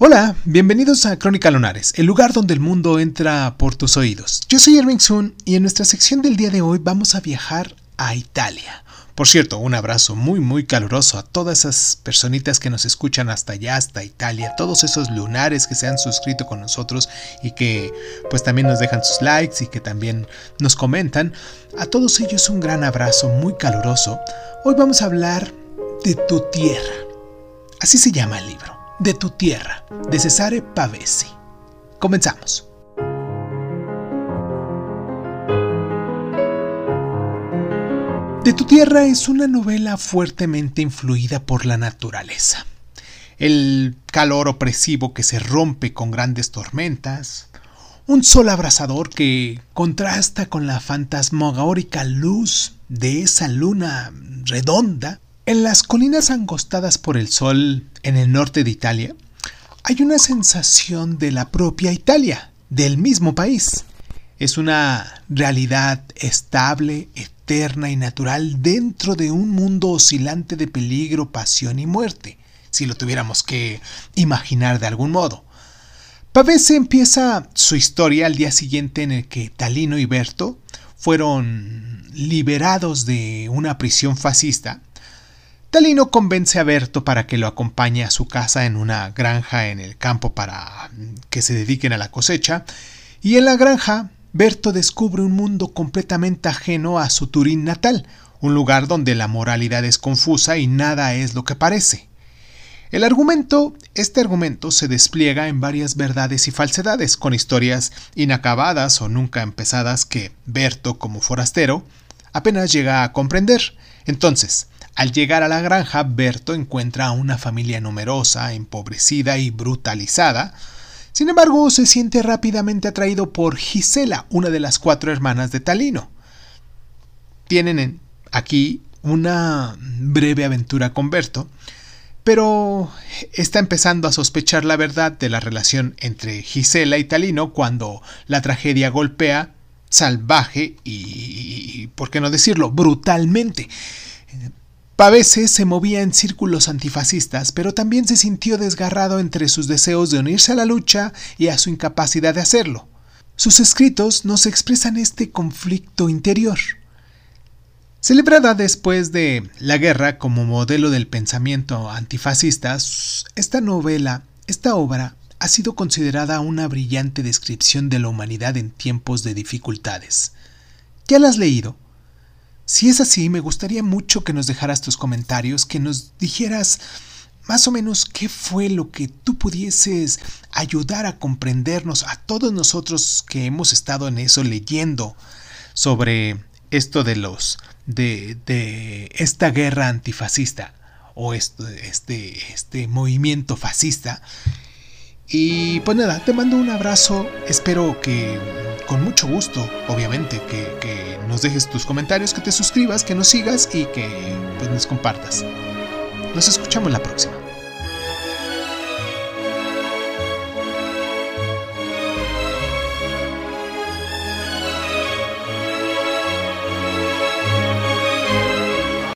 Hola, bienvenidos a Crónica Lunares, el lugar donde el mundo entra por tus oídos. Yo soy Erwin Sun y en nuestra sección del día de hoy vamos a viajar a Italia. Por cierto, un abrazo muy muy caluroso a todas esas personitas que nos escuchan hasta allá, hasta Italia, todos esos lunares que se han suscrito con nosotros y que pues también nos dejan sus likes y que también nos comentan. A todos ellos un gran abrazo muy caluroso. Hoy vamos a hablar de tu tierra. Así se llama el libro de tu tierra, de Cesare Pavesi. Comenzamos. De tu tierra es una novela fuertemente influida por la naturaleza. El calor opresivo que se rompe con grandes tormentas, un sol abrasador que contrasta con la fantasmagórica luz de esa luna redonda en las colinas angostadas por el sol en el norte de Italia, hay una sensación de la propia Italia, del mismo país. Es una realidad estable, eterna y natural dentro de un mundo oscilante de peligro, pasión y muerte, si lo tuviéramos que imaginar de algún modo. Pavese empieza su historia al día siguiente en el que Talino y Berto fueron liberados de una prisión fascista Talino convence a Berto para que lo acompañe a su casa en una granja en el campo para que se dediquen a la cosecha, y en la granja Berto descubre un mundo completamente ajeno a su Turín natal, un lugar donde la moralidad es confusa y nada es lo que parece. El argumento, este argumento se despliega en varias verdades y falsedades, con historias inacabadas o nunca empezadas que Berto, como forastero, apenas llega a comprender. Entonces, al llegar a la granja, Berto encuentra a una familia numerosa, empobrecida y brutalizada. Sin embargo, se siente rápidamente atraído por Gisela, una de las cuatro hermanas de Talino. Tienen aquí una breve aventura con Berto, pero está empezando a sospechar la verdad de la relación entre Gisela y Talino cuando la tragedia golpea salvaje y, por qué no decirlo, brutalmente. Pavese se movía en círculos antifascistas, pero también se sintió desgarrado entre sus deseos de unirse a la lucha y a su incapacidad de hacerlo. Sus escritos nos expresan este conflicto interior. Celebrada después de la guerra como modelo del pensamiento antifascista, esta novela, esta obra, ha sido considerada una brillante descripción de la humanidad en tiempos de dificultades. ¿Ya la has leído? Si es así, me gustaría mucho que nos dejaras tus comentarios, que nos dijeras más o menos qué fue lo que tú pudieses ayudar a comprendernos a todos nosotros que hemos estado en eso leyendo sobre esto de los de, de esta guerra antifascista o este, este, este movimiento fascista y pues nada, te mando un abrazo. Espero que con mucho gusto, obviamente, que, nos dejes tus comentarios, que te suscribas, que nos sigas y que pues, nos compartas. Nos escuchamos la próxima.